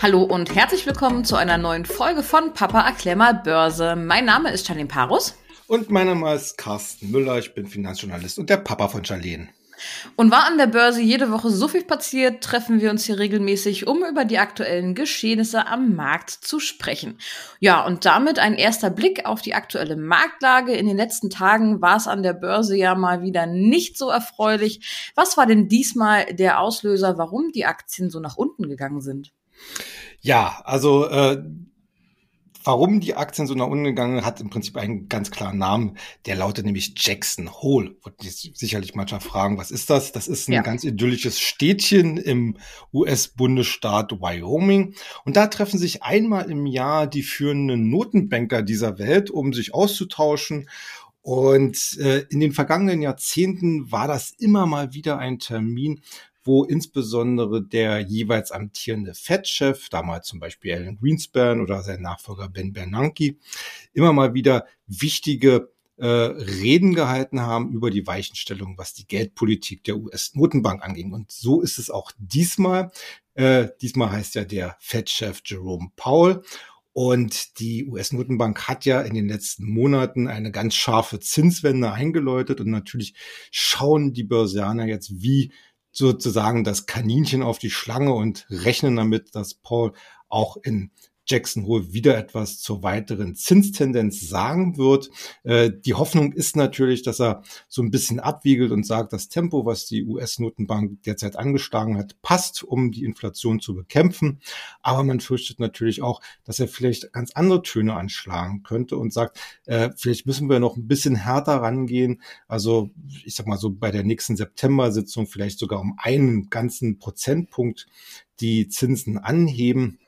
Hallo und herzlich willkommen zu einer neuen Folge von Papa erklär mal Börse. Mein Name ist Charlene Parus. Und mein Name ist Carsten Müller. Ich bin Finanzjournalist und der Papa von Charlene. Und war an der Börse jede Woche so viel passiert, treffen wir uns hier regelmäßig, um über die aktuellen Geschehnisse am Markt zu sprechen. Ja, und damit ein erster Blick auf die aktuelle Marktlage. In den letzten Tagen war es an der Börse ja mal wieder nicht so erfreulich. Was war denn diesmal der Auslöser, warum die Aktien so nach unten gegangen sind? Ja, also äh, warum die Aktien so nach unten gegangen hat im Prinzip einen ganz klaren Namen. Der lautet nämlich Jackson Hole. Wird sicherlich mancher fragen, was ist das? Das ist ein ja. ganz idyllisches Städtchen im US-Bundesstaat Wyoming. Und da treffen sich einmal im Jahr die führenden Notenbanker dieser Welt, um sich auszutauschen. Und äh, in den vergangenen Jahrzehnten war das immer mal wieder ein Termin, wo insbesondere der jeweils amtierende Fed-Chef, damals zum Beispiel Alan Greenspan oder sein Nachfolger Ben Bernanke, immer mal wieder wichtige äh, Reden gehalten haben über die Weichenstellung, was die Geldpolitik der US-Notenbank anging. Und so ist es auch diesmal. Äh, diesmal heißt ja der Fed-Chef Jerome Powell. Und die US-Notenbank hat ja in den letzten Monaten eine ganz scharfe Zinswende eingeläutet. Und natürlich schauen die Börsianer jetzt, wie sozusagen das Kaninchen auf die Schlange und rechnen damit, dass Paul auch in Jackson Hole wieder etwas zur weiteren Zinstendenz sagen wird. Äh, die Hoffnung ist natürlich, dass er so ein bisschen abwiegelt und sagt, das Tempo, was die US-Notenbank derzeit angeschlagen hat, passt, um die Inflation zu bekämpfen. Aber man fürchtet natürlich auch, dass er vielleicht ganz andere Töne anschlagen könnte und sagt, äh, vielleicht müssen wir noch ein bisschen härter rangehen. Also ich sag mal so bei der nächsten September-Sitzung vielleicht sogar um einen ganzen Prozentpunkt die Zinsen anheben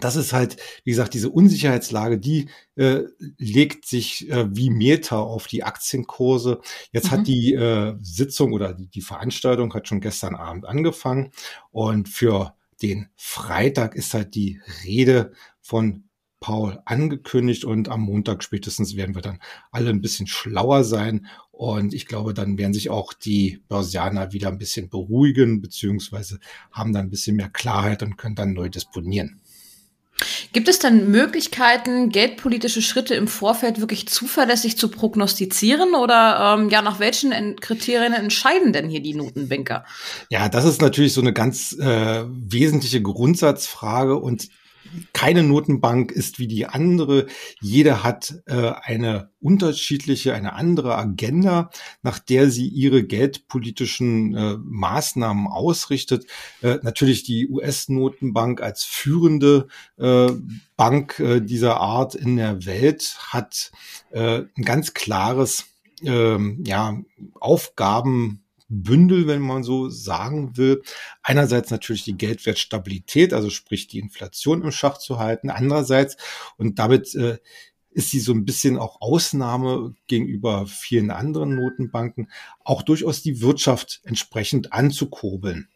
das ist halt, wie gesagt, diese Unsicherheitslage, die äh, legt sich äh, wie Meter auf die Aktienkurse. Jetzt mhm. hat die äh, Sitzung oder die, die Veranstaltung hat schon gestern Abend angefangen und für den Freitag ist halt die Rede von Paul angekündigt und am Montag spätestens werden wir dann alle ein bisschen schlauer sein und ich glaube, dann werden sich auch die Börsianer wieder ein bisschen beruhigen beziehungsweise haben dann ein bisschen mehr Klarheit und können dann neu disponieren. Gibt es denn Möglichkeiten, geldpolitische Schritte im Vorfeld wirklich zuverlässig zu prognostizieren oder ähm, ja, nach welchen Kriterien entscheiden denn hier die Notenbanker? Ja, das ist natürlich so eine ganz äh, wesentliche Grundsatzfrage und keine Notenbank ist wie die andere. Jede hat äh, eine unterschiedliche, eine andere Agenda, nach der sie ihre geldpolitischen äh, Maßnahmen ausrichtet. Äh, natürlich die US-Notenbank als führende äh, Bank äh, dieser Art in der Welt hat äh, ein ganz klares ähm, ja, Aufgaben Bündel, wenn man so sagen will. Einerseits natürlich die Geldwertstabilität, also sprich die Inflation im Schach zu halten. Andererseits, und damit äh, ist sie so ein bisschen auch Ausnahme gegenüber vielen anderen Notenbanken, auch durchaus die Wirtschaft entsprechend anzukurbeln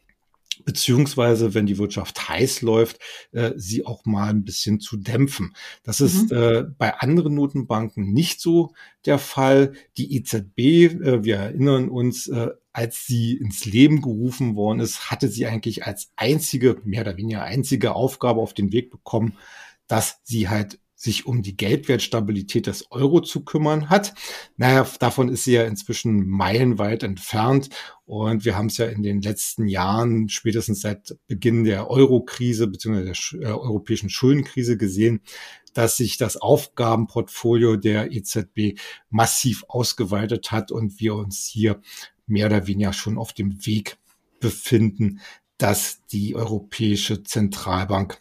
beziehungsweise wenn die Wirtschaft heiß läuft, äh, sie auch mal ein bisschen zu dämpfen. Das ist mhm. äh, bei anderen Notenbanken nicht so der Fall. Die EZB, äh, wir erinnern uns, äh, als sie ins Leben gerufen worden ist, hatte sie eigentlich als einzige, mehr oder weniger einzige Aufgabe auf den Weg bekommen, dass sie halt sich um die Geldwertstabilität des Euro zu kümmern hat. Naja, davon ist sie ja inzwischen meilenweit entfernt. Und wir haben es ja in den letzten Jahren, spätestens seit Beginn der Euro-Krise bzw. der äh, europäischen Schuldenkrise gesehen, dass sich das Aufgabenportfolio der EZB massiv ausgeweitet hat und wir uns hier mehr oder weniger schon auf dem Weg befinden, dass die Europäische Zentralbank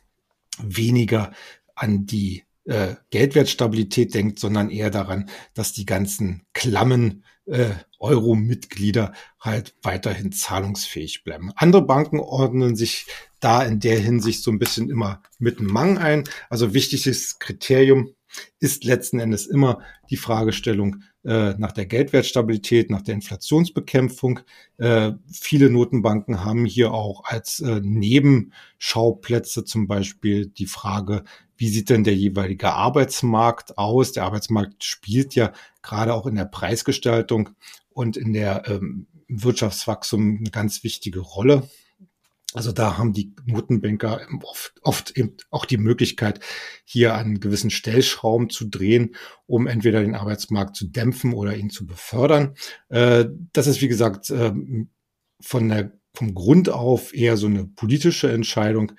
weniger an die äh, Geldwertstabilität denkt, sondern eher daran, dass die ganzen klammen äh, Euro-Mitglieder halt weiterhin zahlungsfähig bleiben. Andere Banken ordnen sich da in der Hinsicht so ein bisschen immer mit einem Mang ein. Also wichtiges Kriterium ist letzten Endes immer die Fragestellung äh, nach der Geldwertstabilität, nach der Inflationsbekämpfung. Äh, viele Notenbanken haben hier auch als äh, Nebenschauplätze zum Beispiel die Frage, wie sieht denn der jeweilige Arbeitsmarkt aus? Der Arbeitsmarkt spielt ja gerade auch in der Preisgestaltung und in der ähm, Wirtschaftswachstum eine ganz wichtige Rolle. Also da haben die Notenbanker oft, oft eben auch die Möglichkeit, hier an gewissen Stellschrauben zu drehen, um entweder den Arbeitsmarkt zu dämpfen oder ihn zu befördern. Äh, das ist, wie gesagt, ähm, von der, vom Grund auf eher so eine politische Entscheidung.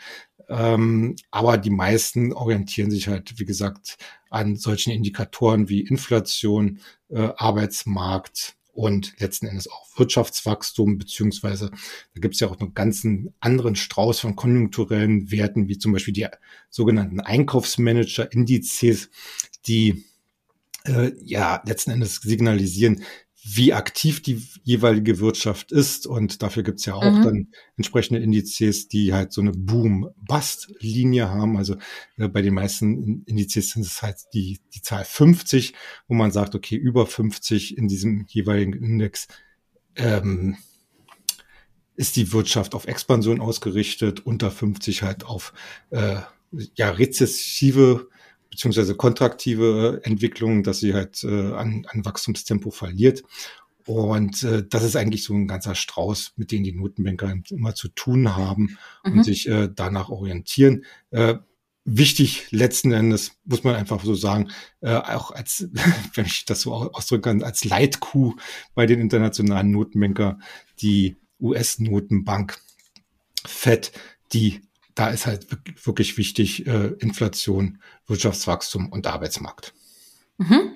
Ähm, aber die meisten orientieren sich halt, wie gesagt, an solchen Indikatoren wie Inflation, äh, Arbeitsmarkt, und letzten Endes auch Wirtschaftswachstum, beziehungsweise da gibt es ja auch einen ganzen anderen Strauß von konjunkturellen Werten, wie zum Beispiel die sogenannten Einkaufsmanager-Indizes, die äh, ja letzten Endes signalisieren, wie aktiv die jeweilige Wirtschaft ist. Und dafür gibt's ja auch mhm. dann entsprechende Indizes, die halt so eine Boom-Bust-Linie haben. Also äh, bei den meisten Indizes sind es halt die, die Zahl 50, wo man sagt, okay, über 50 in diesem jeweiligen Index ähm, ist die Wirtschaft auf Expansion ausgerichtet, unter 50 halt auf äh, ja, rezessive beziehungsweise kontraktive Entwicklung, dass sie halt äh, an, an Wachstumstempo verliert. Und äh, das ist eigentlich so ein ganzer Strauß, mit dem die Notenbanker immer zu tun haben mhm. und sich äh, danach orientieren. Äh, wichtig letzten Endes, muss man einfach so sagen, äh, auch als, wenn ich das so ausdrücken kann, als Leitkuh bei den internationalen Notenbanker, die US-Notenbank FED, die da ist halt wirklich wichtig äh, Inflation, Wirtschaftswachstum und Arbeitsmarkt. Mhm.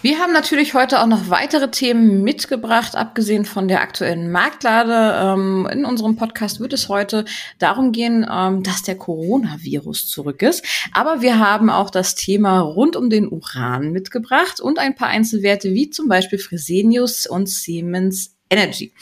Wir haben natürlich heute auch noch weitere Themen mitgebracht, abgesehen von der aktuellen Marktlage. Ähm, in unserem Podcast wird es heute darum gehen, ähm, dass der Coronavirus zurück ist. Aber wir haben auch das Thema rund um den Uran mitgebracht und ein paar Einzelwerte wie zum Beispiel Fresenius und Siemens Energy.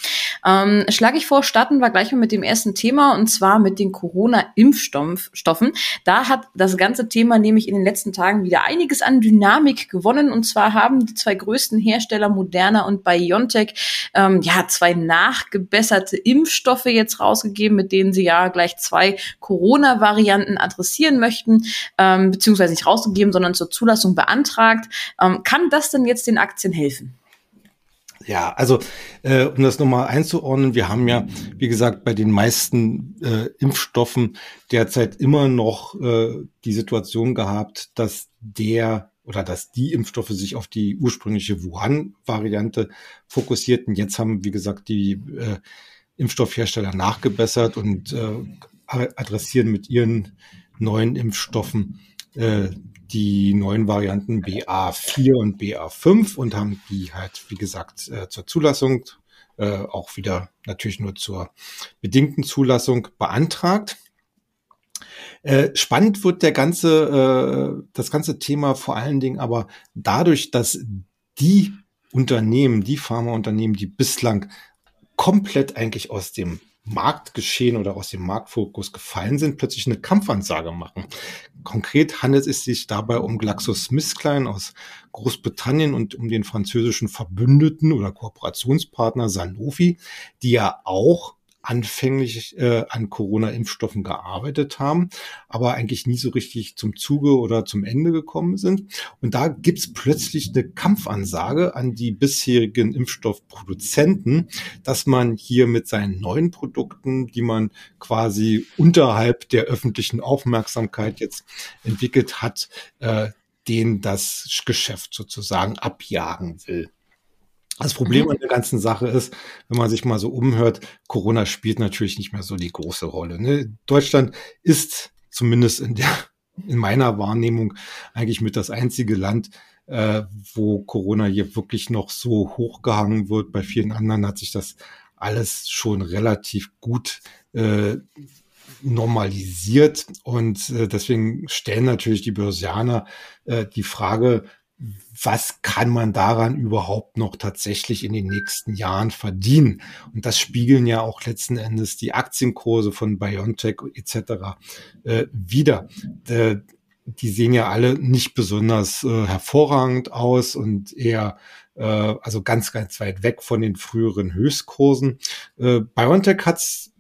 Ähm, schlage ich vor, starten wir gleich mal mit dem ersten Thema und zwar mit den Corona-Impfstoffen. Da hat das ganze Thema nämlich in den letzten Tagen wieder einiges an Dynamik gewonnen und zwar haben die zwei größten Hersteller Moderna und BioNTech ähm, ja zwei nachgebesserte Impfstoffe jetzt rausgegeben, mit denen sie ja gleich zwei Corona-Varianten adressieren möchten, ähm, beziehungsweise nicht rausgegeben, sondern zur Zulassung beantragt. Ähm, kann das denn jetzt den Aktien helfen? Ja, also äh, um das nochmal einzuordnen, wir haben ja, wie gesagt, bei den meisten äh, Impfstoffen derzeit immer noch äh, die Situation gehabt, dass der oder dass die Impfstoffe sich auf die ursprüngliche Wuhan-Variante fokussierten. Jetzt haben, wie gesagt, die äh, Impfstoffhersteller nachgebessert und äh, adressieren mit ihren neuen Impfstoffen äh, die neuen Varianten BA4 und BA5 und haben die halt, wie gesagt, äh, zur Zulassung, äh, auch wieder natürlich nur zur bedingten Zulassung beantragt. Äh, spannend wird der ganze, das ganze Thema vor allen Dingen aber dadurch, dass die Unternehmen, die Pharmaunternehmen, die bislang komplett eigentlich aus dem Marktgeschehen oder aus dem Marktfokus gefallen sind, plötzlich eine Kampfansage machen. Konkret handelt es sich dabei um GlaxoSmithKline aus Großbritannien und um den französischen Verbündeten oder Kooperationspartner Sanofi, die ja auch anfänglich äh, an Corona-Impfstoffen gearbeitet haben, aber eigentlich nie so richtig zum Zuge oder zum Ende gekommen sind. Und da gibt's plötzlich eine Kampfansage an die bisherigen Impfstoffproduzenten, dass man hier mit seinen neuen Produkten, die man quasi unterhalb der öffentlichen Aufmerksamkeit jetzt entwickelt hat, äh, denen das Geschäft sozusagen abjagen will. Das Problem an der ganzen Sache ist, wenn man sich mal so umhört, Corona spielt natürlich nicht mehr so die große Rolle. Ne? Deutschland ist zumindest in der, in meiner Wahrnehmung eigentlich mit das einzige Land, äh, wo Corona hier wirklich noch so hochgehangen wird. Bei vielen anderen hat sich das alles schon relativ gut äh, normalisiert und äh, deswegen stellen natürlich die Börsianer äh, die Frage, was kann man daran überhaupt noch tatsächlich in den nächsten Jahren verdienen? Und das spiegeln ja auch letzten Endes die Aktienkurse von BioNTech etc. Äh, wieder. Äh, die sehen ja alle nicht besonders äh, hervorragend aus und eher äh, also ganz, ganz weit weg von den früheren Höchstkursen. Äh, BioNTech hat's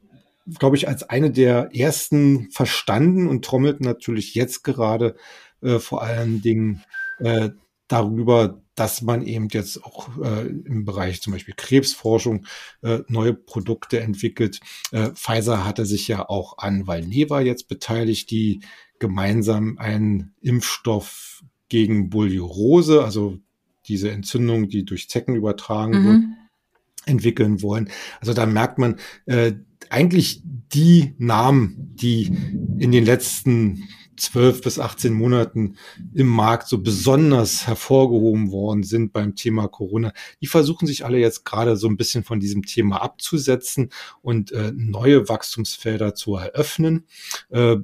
glaube ich, als eine der ersten verstanden und trommelt natürlich jetzt gerade äh, vor allen Dingen äh, darüber, dass man eben jetzt auch äh, im Bereich zum Beispiel Krebsforschung äh, neue Produkte entwickelt. Äh, Pfizer hatte sich ja auch an Valneva jetzt beteiligt, die gemeinsam einen Impfstoff gegen Buliorose, also diese Entzündung, die durch Zecken übertragen mhm. wird, entwickeln wollen. Also da merkt man äh, eigentlich die Namen, die in den letzten 12 bis 18 Monaten im Markt so besonders hervorgehoben worden sind beim Thema Corona, die versuchen sich alle jetzt gerade so ein bisschen von diesem Thema abzusetzen und äh, neue Wachstumsfelder zu eröffnen. Äh,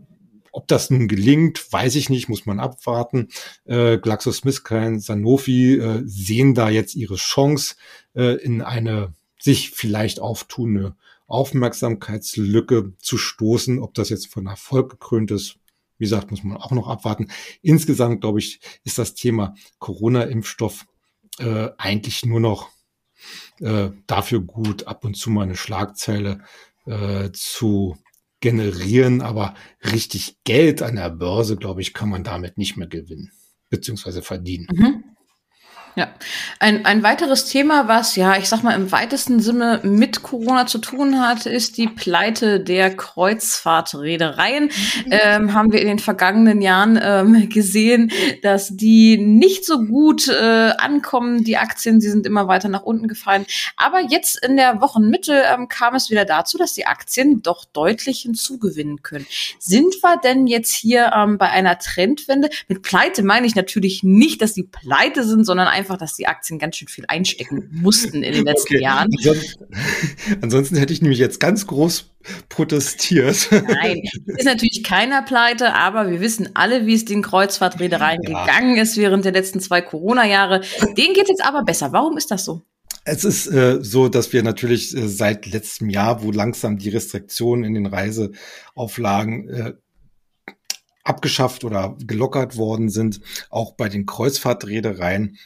ob das nun gelingt, weiß ich nicht, muss man abwarten. Äh, GlaxoSmithKline, Sanofi äh, sehen da jetzt ihre Chance äh, in eine sich vielleicht auftuende Aufmerksamkeitslücke zu stoßen. Ob das jetzt von Erfolg gekrönt ist, wie gesagt, muss man auch noch abwarten. Insgesamt, glaube ich, ist das Thema Corona-Impfstoff äh, eigentlich nur noch äh, dafür gut, ab und zu mal eine Schlagzeile äh, zu generieren, aber richtig Geld an der Börse, glaube ich, kann man damit nicht mehr gewinnen, beziehungsweise verdienen. Mhm. Ja, ein, ein weiteres Thema, was ja, ich sag mal, im weitesten Sinne mit Corona zu tun hat, ist die Pleite der Kreuzfahrtreedereien. Mhm. Ähm, haben wir in den vergangenen Jahren ähm, gesehen, dass die nicht so gut äh, ankommen, die Aktien, sie sind immer weiter nach unten gefallen. Aber jetzt in der Wochenmitte ähm, kam es wieder dazu, dass die Aktien doch deutlich hinzugewinnen können. Sind wir denn jetzt hier ähm, bei einer Trendwende? Mit Pleite meine ich natürlich nicht, dass die pleite sind, sondern einfach einfach, dass die Aktien ganz schön viel einstecken mussten in den letzten okay. Jahren. Ansonsten, ansonsten hätte ich nämlich jetzt ganz groß protestiert. Nein, ist natürlich keiner pleite, aber wir wissen alle, wie es den Kreuzfahrtreedereien ja. gegangen ist während der letzten zwei Corona-Jahre. Denen geht jetzt aber besser. Warum ist das so? Es ist äh, so, dass wir natürlich äh, seit letztem Jahr, wo langsam die Restriktionen in den Reiseauflagen äh, abgeschafft oder gelockert worden sind, auch bei den Kreuzfahrtreedereien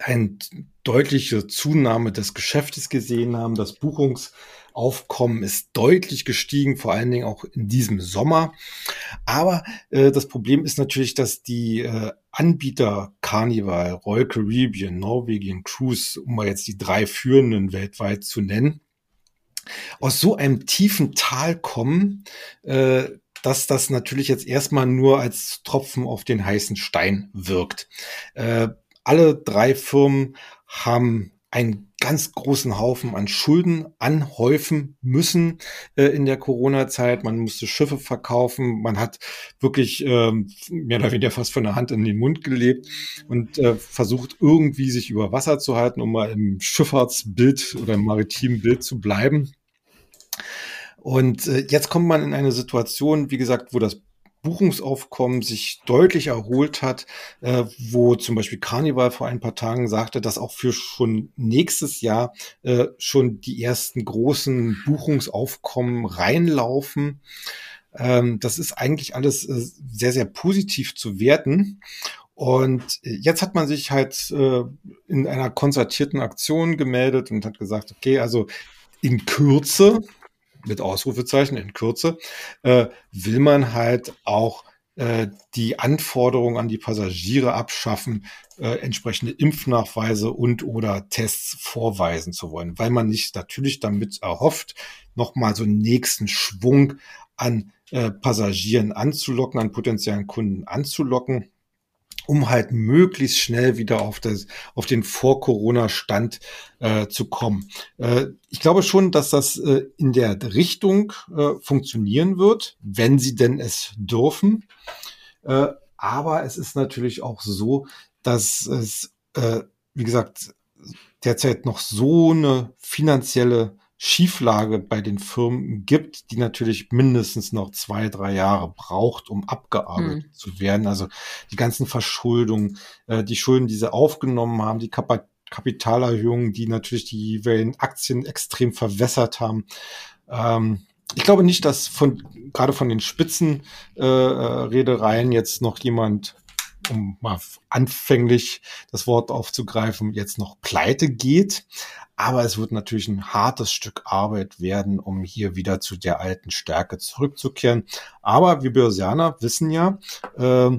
eine deutliche Zunahme des Geschäftes gesehen haben. Das Buchungsaufkommen ist deutlich gestiegen, vor allen Dingen auch in diesem Sommer. Aber äh, das Problem ist natürlich, dass die äh, Anbieter Carnival, Royal Caribbean, Norwegian Cruise, um mal jetzt die drei führenden weltweit zu nennen, aus so einem tiefen Tal kommen, äh, dass das natürlich jetzt erstmal nur als Tropfen auf den heißen Stein wirkt. Äh, alle drei Firmen haben einen ganz großen Haufen an Schulden anhäufen müssen äh, in der Corona-Zeit. Man musste Schiffe verkaufen. Man hat wirklich ähm, mehr oder weniger fast von der Hand in den Mund gelebt und äh, versucht irgendwie sich über Wasser zu halten, um mal im Schifffahrtsbild oder im maritimen Bild zu bleiben. Und äh, jetzt kommt man in eine Situation, wie gesagt, wo das Buchungsaufkommen sich deutlich erholt hat, äh, wo zum Beispiel Carnival vor ein paar Tagen sagte, dass auch für schon nächstes Jahr äh, schon die ersten großen Buchungsaufkommen reinlaufen. Ähm, das ist eigentlich alles äh, sehr, sehr positiv zu werten. Und jetzt hat man sich halt äh, in einer konzertierten Aktion gemeldet und hat gesagt, okay, also in Kürze, mit Ausrufezeichen in Kürze, äh, will man halt auch äh, die Anforderungen an die Passagiere abschaffen, äh, entsprechende Impfnachweise und oder Tests vorweisen zu wollen, weil man nicht natürlich damit erhofft, nochmal so einen nächsten Schwung an äh, Passagieren anzulocken, an potenziellen Kunden anzulocken um halt möglichst schnell wieder auf, das, auf den Vor-Corona-Stand äh, zu kommen. Äh, ich glaube schon, dass das äh, in der Richtung äh, funktionieren wird, wenn sie denn es dürfen. Äh, aber es ist natürlich auch so, dass es, äh, wie gesagt, derzeit noch so eine finanzielle Schieflage bei den Firmen gibt, die natürlich mindestens noch zwei, drei Jahre braucht, um abgearbeitet hm. zu werden. Also die ganzen Verschuldungen, äh, die Schulden, die sie aufgenommen haben, die Kap Kapitalerhöhungen, die natürlich die jeweiligen Aktien extrem verwässert haben. Ähm, ich glaube nicht, dass von gerade von den Spitzenreedereien äh, jetzt noch jemand um mal anfänglich das Wort aufzugreifen, jetzt noch pleite geht. Aber es wird natürlich ein hartes Stück Arbeit werden, um hier wieder zu der alten Stärke zurückzukehren. Aber wir Börsianer wissen ja, äh,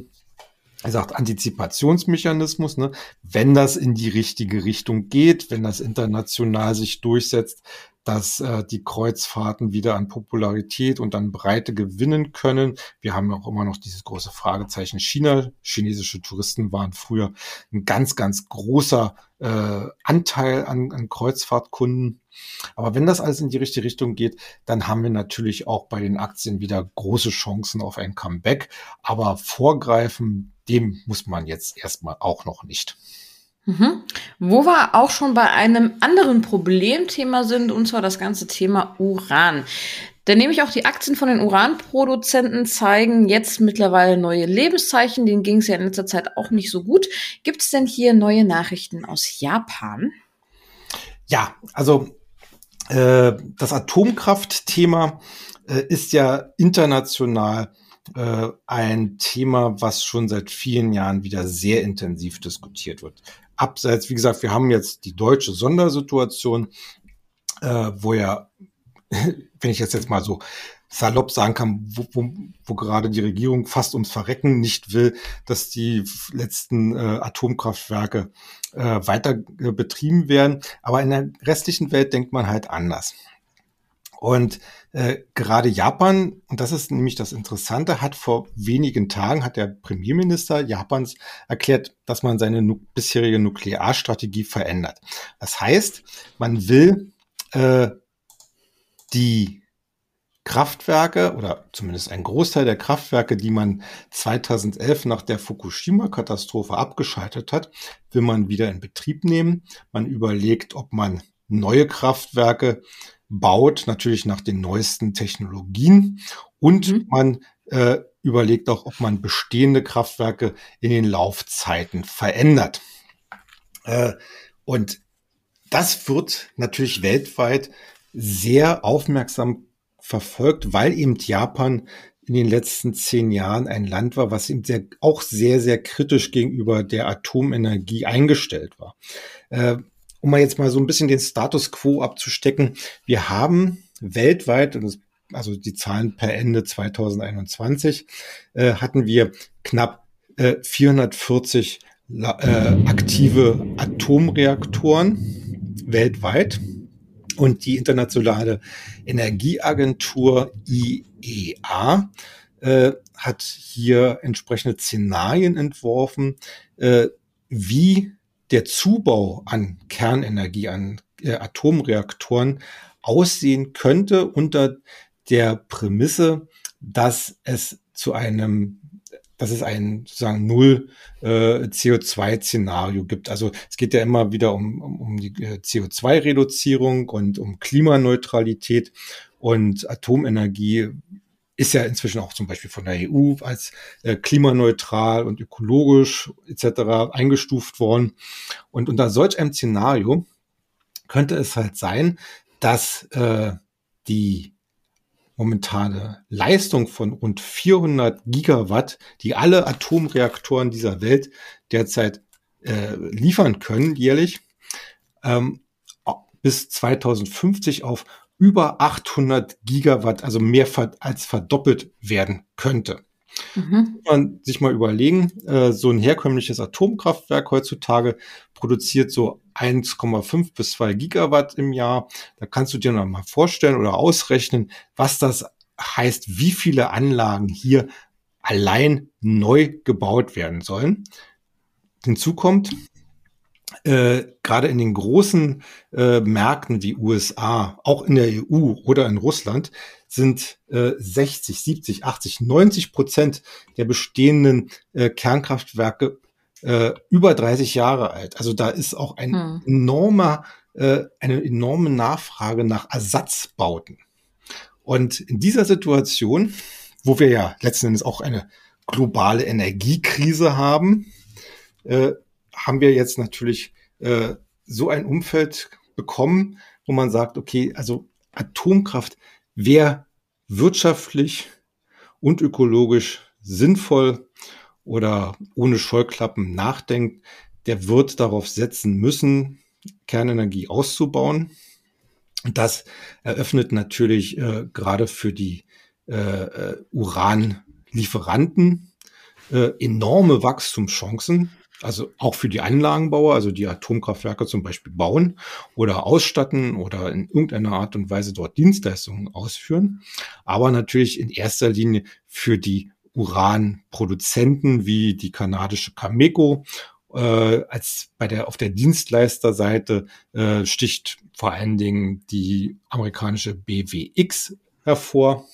er sagt Antizipationsmechanismus, ne? wenn das in die richtige Richtung geht, wenn das international sich durchsetzt, dass äh, die Kreuzfahrten wieder an Popularität und an Breite gewinnen können. Wir haben auch immer noch dieses große Fragezeichen China. Chinesische Touristen waren früher ein ganz, ganz großer äh, Anteil an, an Kreuzfahrtkunden. Aber wenn das alles in die richtige Richtung geht, dann haben wir natürlich auch bei den Aktien wieder große Chancen auf ein Comeback. Aber vorgreifen, dem muss man jetzt erstmal auch noch nicht. Mhm. Wo wir auch schon bei einem anderen Problemthema sind, und zwar das ganze Thema Uran. Denn nämlich auch die Aktien von den Uranproduzenten zeigen jetzt mittlerweile neue Lebenszeichen. Denen ging es ja in letzter Zeit auch nicht so gut. Gibt es denn hier neue Nachrichten aus Japan? Ja, also äh, das Atomkraftthema äh, ist ja international äh, ein Thema, was schon seit vielen Jahren wieder sehr intensiv diskutiert wird abseits, wie gesagt, wir haben jetzt die deutsche Sondersituation, äh, wo ja, wenn ich jetzt jetzt mal so salopp sagen kann, wo, wo, wo gerade die Regierung fast ums Verrecken nicht will, dass die letzten äh, Atomkraftwerke äh, weiter äh, betrieben werden. Aber in der restlichen Welt denkt man halt anders. Und äh, gerade Japan, und das ist nämlich das Interessante, hat vor wenigen Tagen, hat der Premierminister Japans erklärt, dass man seine nu bisherige Nuklearstrategie verändert. Das heißt, man will äh, die Kraftwerke oder zumindest ein Großteil der Kraftwerke, die man 2011 nach der Fukushima-Katastrophe abgeschaltet hat, will man wieder in Betrieb nehmen. Man überlegt, ob man neue Kraftwerke baut, natürlich nach den neuesten Technologien und mhm. man äh, überlegt auch, ob man bestehende Kraftwerke in den Laufzeiten verändert. Äh, und das wird natürlich weltweit sehr aufmerksam verfolgt, weil eben Japan in den letzten zehn Jahren ein Land war, was eben sehr, auch sehr, sehr kritisch gegenüber der Atomenergie eingestellt war. Äh, um mal jetzt mal so ein bisschen den Status quo abzustecken, wir haben weltweit, also die Zahlen per Ende 2021, äh, hatten wir knapp äh, 440 äh, aktive Atomreaktoren weltweit. Und die internationale Energieagentur IEA äh, hat hier entsprechende Szenarien entworfen, äh, wie der Zubau an Kernenergie, an äh, Atomreaktoren aussehen könnte unter der Prämisse, dass es zu einem dass es ein sozusagen null äh, CO2-Szenario gibt. Also es geht ja immer wieder um, um, um die äh, CO2-Reduzierung und um Klimaneutralität und Atomenergie ist ja inzwischen auch zum Beispiel von der EU als äh, klimaneutral und ökologisch etc. eingestuft worden. Und unter solch einem Szenario könnte es halt sein, dass äh, die momentane Leistung von rund 400 Gigawatt, die alle Atomreaktoren dieser Welt derzeit äh, liefern können jährlich, ähm, bis 2050 auf über 800 Gigawatt, also mehr als verdoppelt werden könnte. Mhm. Man sich mal überlegen, äh, so ein herkömmliches Atomkraftwerk heutzutage produziert so 1,5 bis 2 Gigawatt im Jahr. Da kannst du dir noch mal vorstellen oder ausrechnen, was das heißt, wie viele Anlagen hier allein neu gebaut werden sollen. Hinzu kommt, äh, gerade in den großen äh, Märkten wie USA, auch in der EU oder in Russland, sind äh, 60, 70, 80, 90 Prozent der bestehenden äh, Kernkraftwerke äh, über 30 Jahre alt. Also da ist auch ein hm. enormer, äh, eine enorme Nachfrage nach Ersatzbauten. Und in dieser Situation, wo wir ja letzten Endes auch eine globale Energiekrise haben, äh, haben wir jetzt natürlich äh, so ein Umfeld bekommen, wo man sagt, okay, also Atomkraft wäre wirtschaftlich und ökologisch sinnvoll oder ohne Scheuklappen nachdenkt, der wird darauf setzen müssen, Kernenergie auszubauen. Das eröffnet natürlich äh, gerade für die äh, äh Uranlieferanten äh, enorme Wachstumschancen, also auch für die Anlagenbauer, also die Atomkraftwerke zum Beispiel bauen oder ausstatten oder in irgendeiner Art und Weise dort Dienstleistungen ausführen, aber natürlich in erster Linie für die Uranproduzenten wie die kanadische Cameco äh, als bei der auf der Dienstleisterseite äh, sticht vor allen Dingen die amerikanische BWX hervor.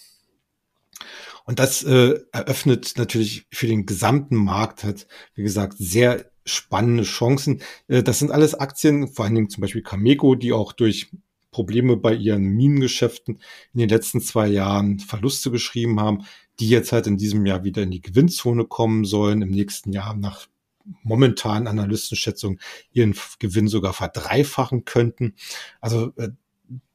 Und das äh, eröffnet natürlich für den gesamten Markt hat, wie gesagt, sehr spannende Chancen. Äh, das sind alles Aktien, vor allen Dingen zum Beispiel Cameco, die auch durch Probleme bei ihren Minengeschäften in den letzten zwei Jahren Verluste geschrieben haben, die jetzt halt in diesem Jahr wieder in die Gewinnzone kommen sollen, im nächsten Jahr nach momentanen Analystenschätzungen ihren Gewinn sogar verdreifachen könnten. Also äh,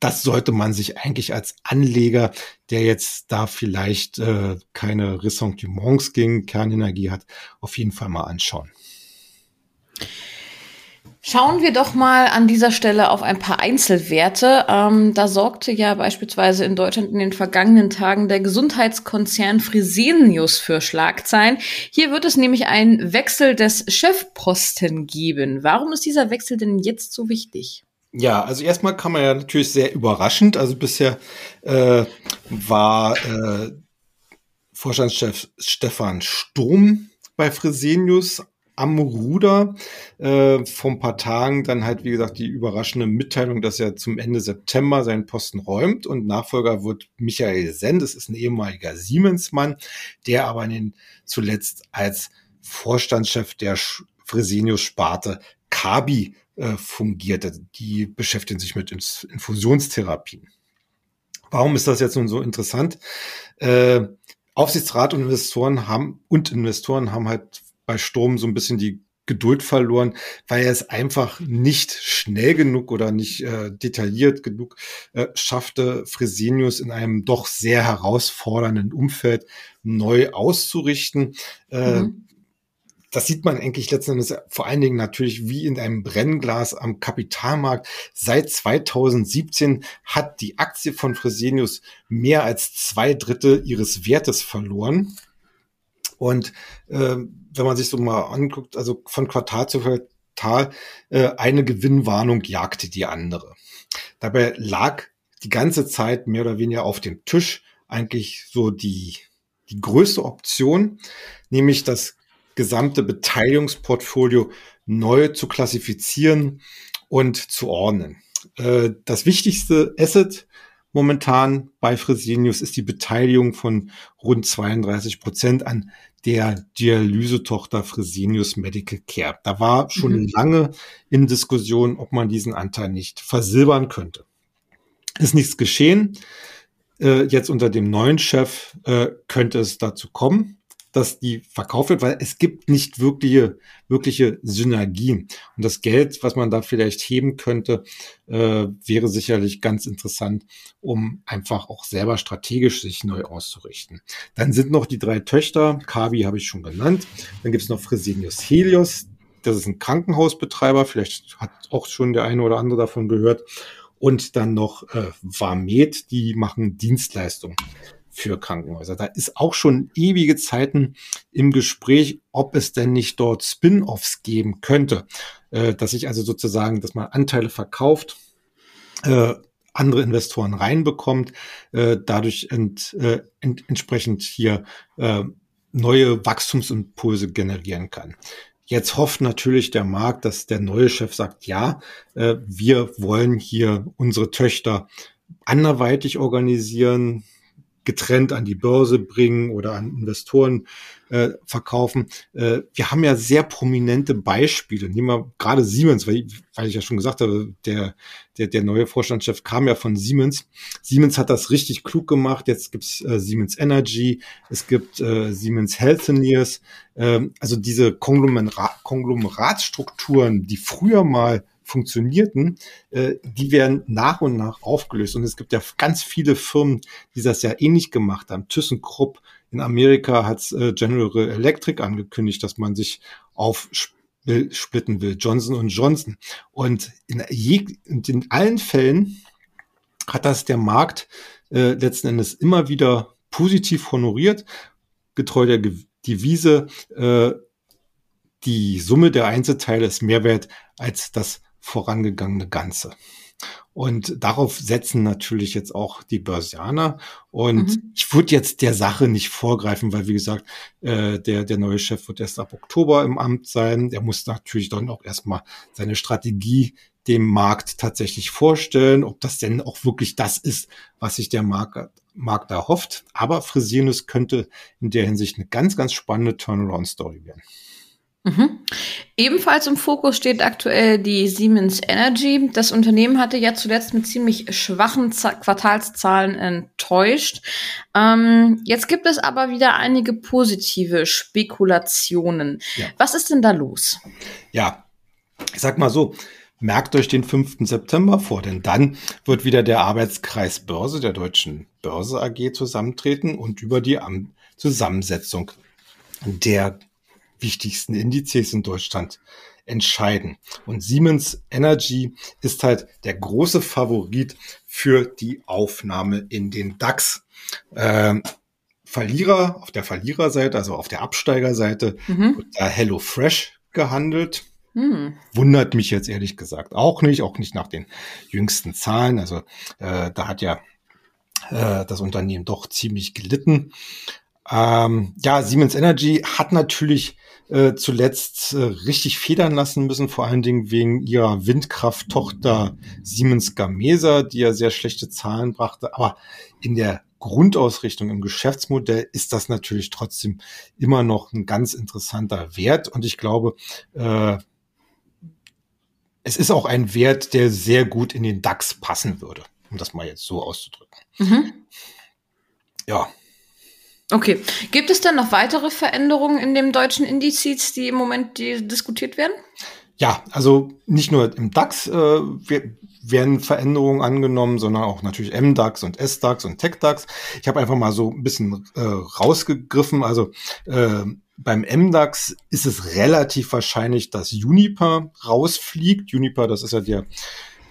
das sollte man sich eigentlich als Anleger, der jetzt da vielleicht äh, keine Ressentiments gegen Kernenergie hat, auf jeden Fall mal anschauen. Schauen wir doch mal an dieser Stelle auf ein paar Einzelwerte. Ähm, da sorgte ja beispielsweise in Deutschland in den vergangenen Tagen der Gesundheitskonzern Fresenius für Schlagzeilen. Hier wird es nämlich einen Wechsel des Chefposten geben. Warum ist dieser Wechsel denn jetzt so wichtig? Ja, also erstmal kann man ja natürlich sehr überraschend. Also bisher äh, war äh, Vorstandschef Stefan Sturm bei Fresenius am Ruder. Äh, vor ein paar Tagen dann halt, wie gesagt, die überraschende Mitteilung, dass er zum Ende September seinen Posten räumt und Nachfolger wird Michael Senn. Das ist ein ehemaliger Siemens-Mann, der aber in den, zuletzt als Vorstandschef der Fresenius-Sparte Kabi äh, fungierte. Die beschäftigen sich mit Infusionstherapien. Warum ist das jetzt nun so interessant? Äh, Aufsichtsrat und Investoren haben und Investoren haben halt bei Sturm so ein bisschen die Geduld verloren, weil er es einfach nicht schnell genug oder nicht äh, detailliert genug äh, schaffte, Fresenius in einem doch sehr herausfordernden Umfeld neu auszurichten. Äh, mhm. Das sieht man eigentlich letzten Endes vor allen Dingen natürlich wie in einem Brennglas am Kapitalmarkt. Seit 2017 hat die Aktie von Fresenius mehr als zwei Drittel ihres Wertes verloren. Und äh, wenn man sich so mal anguckt, also von Quartal zu Quartal, äh, eine Gewinnwarnung jagte die andere. Dabei lag die ganze Zeit mehr oder weniger auf dem Tisch eigentlich so die, die größte Option, nämlich das gesamte Beteiligungsportfolio neu zu klassifizieren und zu ordnen. Äh, das wichtigste Asset momentan bei Fresenius ist die Beteiligung von rund 32 Prozent an der Dialysetochter Fresenius Medical Care. Da war schon mhm. lange in Diskussion, ob man diesen Anteil nicht versilbern könnte. Ist nichts geschehen. Äh, jetzt unter dem neuen Chef äh, könnte es dazu kommen dass die verkauft wird, weil es gibt nicht wirkliche, wirkliche Synergien. Und das Geld, was man da vielleicht heben könnte, äh, wäre sicherlich ganz interessant, um einfach auch selber strategisch sich neu auszurichten. Dann sind noch die drei Töchter, Kavi habe ich schon genannt. Dann gibt es noch Fresenius Helios, das ist ein Krankenhausbetreiber, vielleicht hat auch schon der eine oder andere davon gehört. Und dann noch äh, Vamed, die machen Dienstleistungen für Krankenhäuser. Da ist auch schon ewige Zeiten im Gespräch, ob es denn nicht dort Spin-offs geben könnte, äh, dass sich also sozusagen, dass man Anteile verkauft, äh, andere Investoren reinbekommt, äh, dadurch ent, äh, ent, entsprechend hier äh, neue Wachstumsimpulse generieren kann. Jetzt hofft natürlich der Markt, dass der neue Chef sagt, ja, äh, wir wollen hier unsere Töchter anderweitig organisieren, getrennt an die Börse bringen oder an Investoren äh, verkaufen. Äh, wir haben ja sehr prominente Beispiele. Nehmen wir gerade Siemens, weil, weil ich ja schon gesagt habe, der, der, der neue Vorstandschef kam ja von Siemens. Siemens hat das richtig klug gemacht. Jetzt gibt's äh, Siemens Energy, es gibt äh, Siemens Healthineers. Äh, also diese Konglomerat Konglomeratsstrukturen, die früher mal funktionierten, äh, die werden nach und nach aufgelöst. Und es gibt ja ganz viele Firmen, die das ja ähnlich gemacht haben. ThyssenKrupp in Amerika hat äh, General Electric angekündigt, dass man sich auf splitten will, Johnson Johnson. Und in, je, in allen Fällen hat das der Markt äh, letzten Endes immer wieder positiv honoriert, getreu der Devise, äh, die Summe der Einzelteile ist mehr wert als das vorangegangene Ganze. Und darauf setzen natürlich jetzt auch die Börsianer. Und mhm. ich würde jetzt der Sache nicht vorgreifen, weil, wie gesagt, äh, der, der neue Chef wird erst ab Oktober im Amt sein. Der muss natürlich dann auch erstmal seine Strategie dem Markt tatsächlich vorstellen, ob das denn auch wirklich das ist, was sich der Markt, Markt erhofft. Aber Fresenius könnte in der Hinsicht eine ganz, ganz spannende Turnaround-Story werden. Mhm. Ebenfalls im Fokus steht aktuell die Siemens Energy. Das Unternehmen hatte ja zuletzt mit ziemlich schwachen Z Quartalszahlen enttäuscht. Ähm, jetzt gibt es aber wieder einige positive Spekulationen. Ja. Was ist denn da los? Ja, ich sag mal so, merkt euch den 5. September vor, denn dann wird wieder der Arbeitskreis Börse der Deutschen Börse AG zusammentreten und über die Zusammensetzung der wichtigsten Indizes in Deutschland entscheiden. Und Siemens Energy ist halt der große Favorit für die Aufnahme in den DAX. Ähm, Verlierer auf der Verliererseite, also auf der Absteigerseite, mhm. wird da HelloFresh gehandelt. Mhm. Wundert mich jetzt ehrlich gesagt auch nicht, auch nicht nach den jüngsten Zahlen. Also äh, da hat ja äh, das Unternehmen doch ziemlich gelitten. Ähm, ja, Siemens Energy hat natürlich äh, zuletzt äh, richtig federn lassen müssen, vor allen Dingen wegen ihrer Windkrafttochter Siemens Gamesa, die ja sehr schlechte Zahlen brachte. Aber in der Grundausrichtung im Geschäftsmodell ist das natürlich trotzdem immer noch ein ganz interessanter Wert. Und ich glaube, äh, es ist auch ein Wert, der sehr gut in den DAX passen würde, um das mal jetzt so auszudrücken. Mhm. Ja. Okay. Gibt es dann noch weitere Veränderungen in dem deutschen Indizes, die im Moment die diskutiert werden? Ja, also nicht nur im DAX äh, werden Veränderungen angenommen, sondern auch natürlich MDAX und SDAX und TechDAX. Ich habe einfach mal so ein bisschen äh, rausgegriffen. Also äh, beim MDAX ist es relativ wahrscheinlich, dass Juniper rausfliegt. Juniper, das ist ja der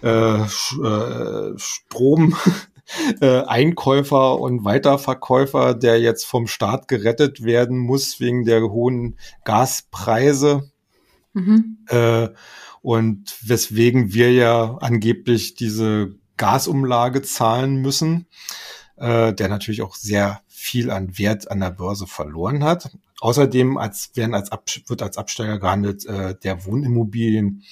äh, äh Strom. Äh, Einkäufer und Weiterverkäufer, der jetzt vom Staat gerettet werden muss wegen der hohen Gaspreise. Mhm. Äh, und weswegen wir ja angeblich diese Gasumlage zahlen müssen, äh, der natürlich auch sehr viel an Wert an der Börse verloren hat. Außerdem als, werden als Ab, wird als Absteiger gehandelt äh, der Wohnimmobilien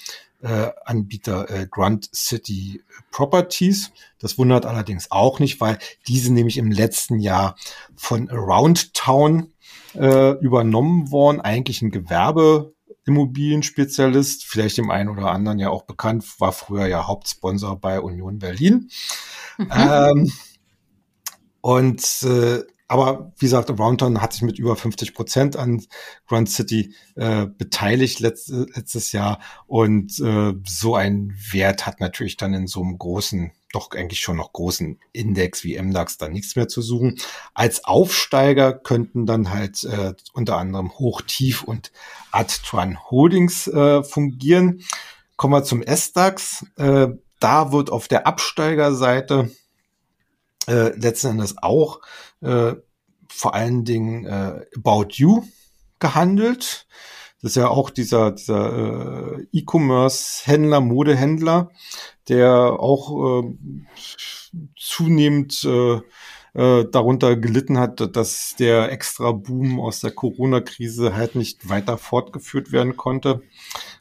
äh, Anbieter äh, Grand City Properties. Das wundert allerdings auch nicht, weil diese nämlich im letzten Jahr von Around Town äh, übernommen worden, eigentlich ein Gewerbeimmobilienspezialist, vielleicht dem einen oder anderen ja auch bekannt, war früher ja Hauptsponsor bei Union Berlin. Mhm. Ähm, und äh, aber wie gesagt, Aroundtown hat sich mit über 50 Prozent an Grand City äh, beteiligt letzt, letztes Jahr. Und äh, so ein Wert hat natürlich dann in so einem großen, doch eigentlich schon noch großen Index wie MDAX dann nichts mehr zu suchen. Als Aufsteiger könnten dann halt äh, unter anderem Hochtief und Adtran Holdings äh, fungieren. Kommen wir zum SDAX. Äh, da wird auf der Absteigerseite äh, letzten Endes auch äh, vor allen Dingen äh, About You gehandelt. Das ist ja auch dieser, dieser äh, E-Commerce-Händler, Modehändler, der auch äh, zunehmend äh, äh, darunter gelitten hat, dass der extra Boom aus der Corona-Krise halt nicht weiter fortgeführt werden konnte.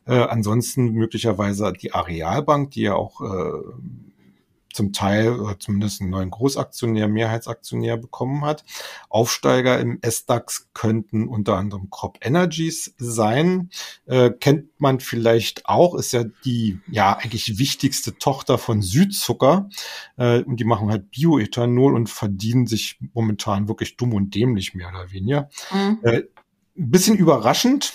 Äh, ansonsten möglicherweise die Arealbank, die ja auch äh, zum Teil oder zumindest einen neuen Großaktionär, Mehrheitsaktionär bekommen hat. Aufsteiger im S-DAX könnten unter anderem Crop Energies sein. Äh, kennt man vielleicht auch, ist ja die ja eigentlich wichtigste Tochter von Südzucker. Äh, und die machen halt Bioethanol und verdienen sich momentan wirklich dumm und dämlich mehr oder weniger. Mhm. Äh, ein bisschen überraschend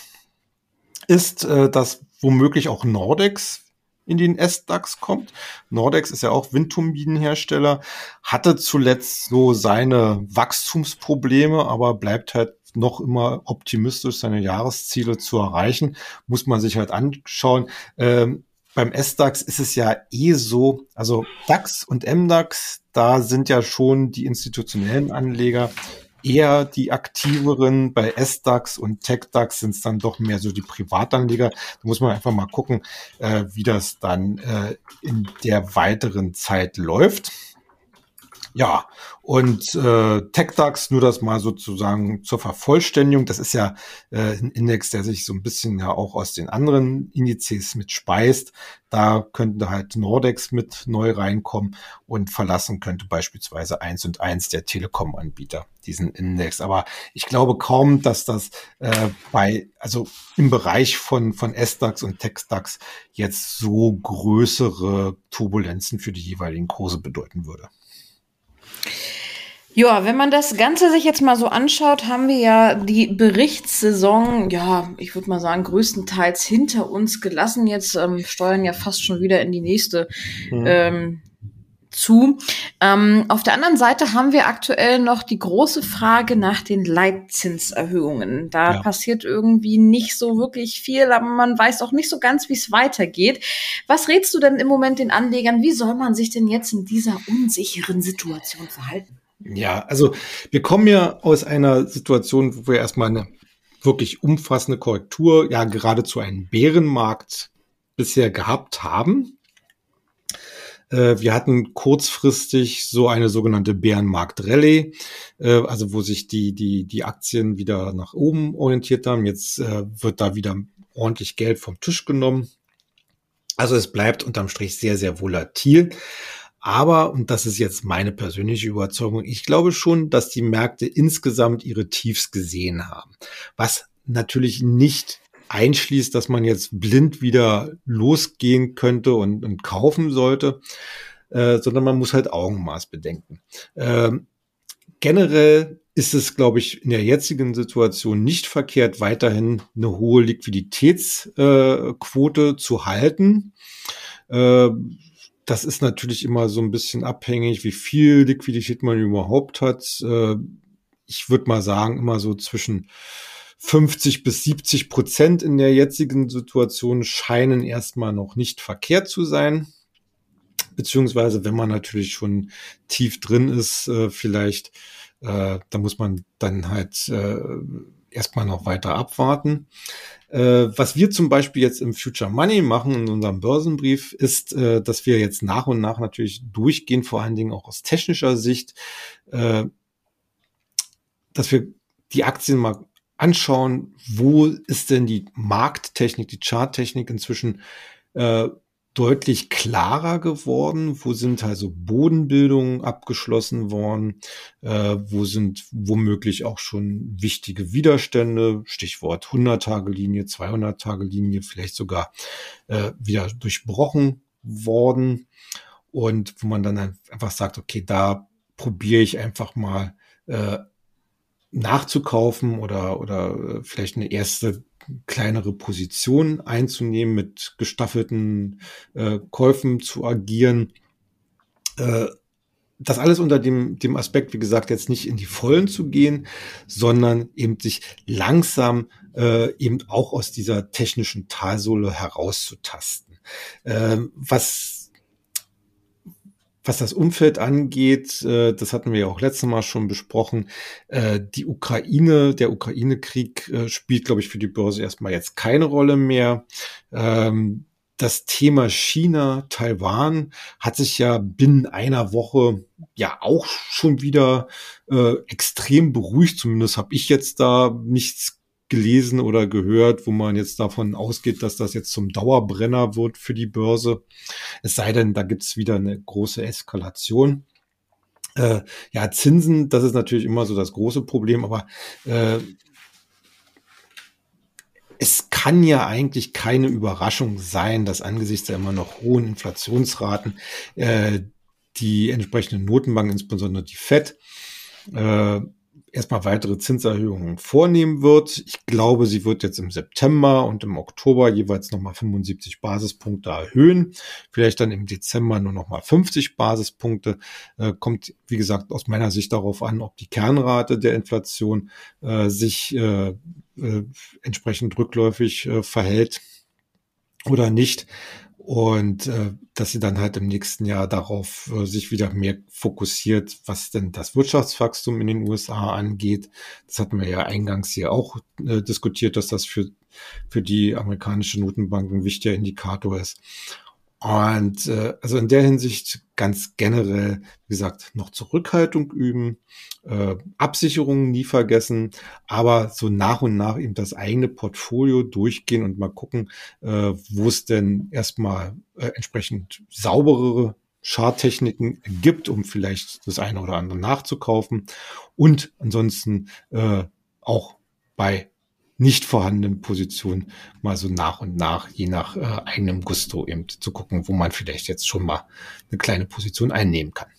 ist, äh, dass womöglich auch Nordex in den S-DAX kommt. Nordex ist ja auch Windturbinenhersteller, hatte zuletzt so seine Wachstumsprobleme, aber bleibt halt noch immer optimistisch, seine Jahresziele zu erreichen. Muss man sich halt anschauen. Ähm, beim S-DAX ist es ja eh so, also DAX und MDAX, da sind ja schon die institutionellen Anleger eher die aktiveren. Bei SDAX und TechDAX sind es dann doch mehr so die Privatanleger. Da muss man einfach mal gucken, äh, wie das dann äh, in der weiteren Zeit läuft. Ja, und äh, TechDAX, nur das mal sozusagen zur Vervollständigung, das ist ja äh, ein Index, der sich so ein bisschen ja auch aus den anderen Indizes mit speist. Da könnte halt Nordex mit neu reinkommen und verlassen könnte beispielsweise eins und eins der Telekom-Anbieter diesen Index. Aber ich glaube kaum, dass das äh, bei, also im Bereich von, von SDAX und TechDAX jetzt so größere Turbulenzen für die jeweiligen Kurse bedeuten würde. Ja, wenn man das Ganze sich jetzt mal so anschaut, haben wir ja die Berichtssaison, ja, ich würde mal sagen, größtenteils hinter uns gelassen. Jetzt ähm, steuern ja fast schon wieder in die nächste mhm. ähm, zu. Ähm, auf der anderen Seite haben wir aktuell noch die große Frage nach den Leitzinserhöhungen. Da ja. passiert irgendwie nicht so wirklich viel, aber man weiß auch nicht so ganz, wie es weitergeht. Was rätst du denn im Moment den Anlegern? Wie soll man sich denn jetzt in dieser unsicheren Situation verhalten? Ja, also wir kommen ja aus einer Situation, wo wir erstmal eine wirklich umfassende Korrektur, ja geradezu einen Bärenmarkt bisher gehabt haben. Äh, wir hatten kurzfristig so eine sogenannte Bärenmarkt-Rallye, äh, also wo sich die, die, die Aktien wieder nach oben orientiert haben. Jetzt äh, wird da wieder ordentlich Geld vom Tisch genommen. Also es bleibt unterm Strich sehr, sehr volatil. Aber, und das ist jetzt meine persönliche Überzeugung, ich glaube schon, dass die Märkte insgesamt ihre Tiefs gesehen haben. Was natürlich nicht einschließt, dass man jetzt blind wieder losgehen könnte und, und kaufen sollte, äh, sondern man muss halt Augenmaß bedenken. Ähm, generell ist es, glaube ich, in der jetzigen Situation nicht verkehrt, weiterhin eine hohe Liquiditätsquote äh, zu halten. Äh, das ist natürlich immer so ein bisschen abhängig, wie viel Liquidität man überhaupt hat. Äh, ich würde mal sagen, immer so zwischen 50 bis 70 Prozent in der jetzigen Situation scheinen erstmal noch nicht verkehrt zu sein. Beziehungsweise, wenn man natürlich schon tief drin ist, äh, vielleicht, äh, da muss man dann halt erstmal noch weiter abwarten. Äh, was wir zum Beispiel jetzt im Future Money machen in unserem Börsenbrief, ist, äh, dass wir jetzt nach und nach natürlich durchgehen, vor allen Dingen auch aus technischer Sicht, äh, dass wir die Aktien mal anschauen, wo ist denn die Markttechnik, die Charttechnik inzwischen äh, deutlich klarer geworden. Wo sind also Bodenbildungen abgeschlossen worden? Äh, wo sind womöglich auch schon wichtige Widerstände? Stichwort 100-Tage-Linie, 200-Tage-Linie, vielleicht sogar äh, wieder durchbrochen worden. Und wo man dann einfach sagt, okay, da probiere ich einfach mal äh, nachzukaufen oder, oder äh, vielleicht eine erste kleinere Position einzunehmen, mit gestaffelten äh, Käufen zu agieren. Äh, das alles unter dem, dem Aspekt, wie gesagt, jetzt nicht in die Vollen zu gehen, sondern eben sich langsam äh, eben auch aus dieser technischen Talsohle herauszutasten. Äh, was was das Umfeld angeht, äh, das hatten wir ja auch letztes Mal schon besprochen, äh, die Ukraine, der Ukraine-Krieg äh, spielt, glaube ich, für die Börse erstmal jetzt keine Rolle mehr. Ähm, das Thema China, Taiwan hat sich ja binnen einer Woche ja auch schon wieder äh, extrem beruhigt. Zumindest habe ich jetzt da nichts gelesen oder gehört, wo man jetzt davon ausgeht, dass das jetzt zum Dauerbrenner wird für die Börse. Es sei denn, da gibt's wieder eine große Eskalation. Äh, ja, Zinsen, das ist natürlich immer so das große Problem, aber äh, es kann ja eigentlich keine Überraschung sein, dass angesichts der immer noch hohen Inflationsraten äh, die entsprechenden Notenbanken, insbesondere die FED, äh, erstmal weitere Zinserhöhungen vornehmen wird. Ich glaube, sie wird jetzt im September und im Oktober jeweils nochmal 75 Basispunkte erhöhen. Vielleicht dann im Dezember nur nochmal 50 Basispunkte. Äh, kommt, wie gesagt, aus meiner Sicht darauf an, ob die Kernrate der Inflation äh, sich äh, äh entsprechend rückläufig äh, verhält oder nicht. Und äh, dass sie dann halt im nächsten Jahr darauf äh, sich wieder mehr fokussiert, was denn das Wirtschaftswachstum in den USA angeht. Das hatten wir ja eingangs hier auch äh, diskutiert, dass das für, für die amerikanische Notenbank ein wichtiger Indikator ist. Und äh, also in der Hinsicht ganz generell, wie gesagt, noch Zurückhaltung üben, äh, Absicherungen nie vergessen, aber so nach und nach eben das eigene Portfolio durchgehen und mal gucken, äh, wo es denn erstmal äh, entsprechend sauberere Charttechniken gibt, um vielleicht das eine oder andere nachzukaufen. Und ansonsten äh, auch bei nicht vorhandenen Positionen mal so nach und nach, je nach äh, eigenem Gusto eben zu gucken, wo man vielleicht jetzt schon mal eine kleine Position einnehmen kann.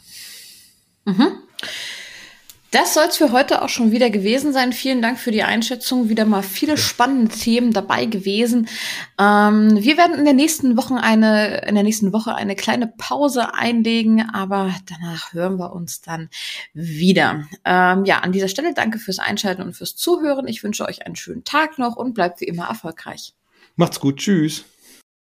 Mhm. Das soll es für heute auch schon wieder gewesen sein. Vielen Dank für die Einschätzung. Wieder mal viele spannende Themen dabei gewesen. Ähm, wir werden in der nächsten Woche eine, in der nächsten Woche eine kleine Pause einlegen, aber danach hören wir uns dann wieder. Ähm, ja, an dieser Stelle danke fürs Einschalten und fürs Zuhören. Ich wünsche euch einen schönen Tag noch und bleibt wie immer erfolgreich. Macht's gut. Tschüss.